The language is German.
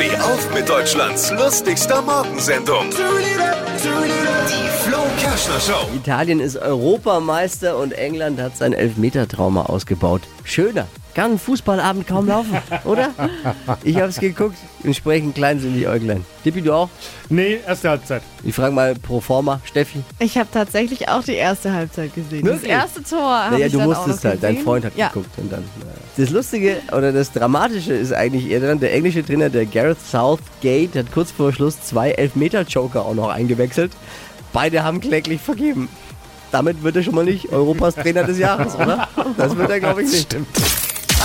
Steh auf mit Deutschlands lustigster Morgensendung. Die Flo Kerschner Show. Italien ist Europameister und England hat sein Elfmetertrauma ausgebaut. Schöner. Kann ein Fußballabend kaum laufen, oder? Ich hab's geguckt. Entsprechend klein sind die Äuglein. Dippi, du auch? Nee, erste Halbzeit. Ich frage mal pro forma, Steffi. Ich habe tatsächlich auch die erste Halbzeit gesehen. Wirklich? Das erste Tor habe Naja, ich du dann auch noch musstest halt. Dein gesehen. Freund hat ja. geguckt und dann. naja. Das Lustige oder das Dramatische ist eigentlich eher dann, der englische Trainer, der Gareth Southgate, hat kurz vor Schluss zwei Elfmeter-Joker auch noch eingewechselt. Beide haben kläglich vergeben. Damit wird er schon mal nicht Europas Trainer des Jahres, oder? Das wird er, glaube ich, nicht.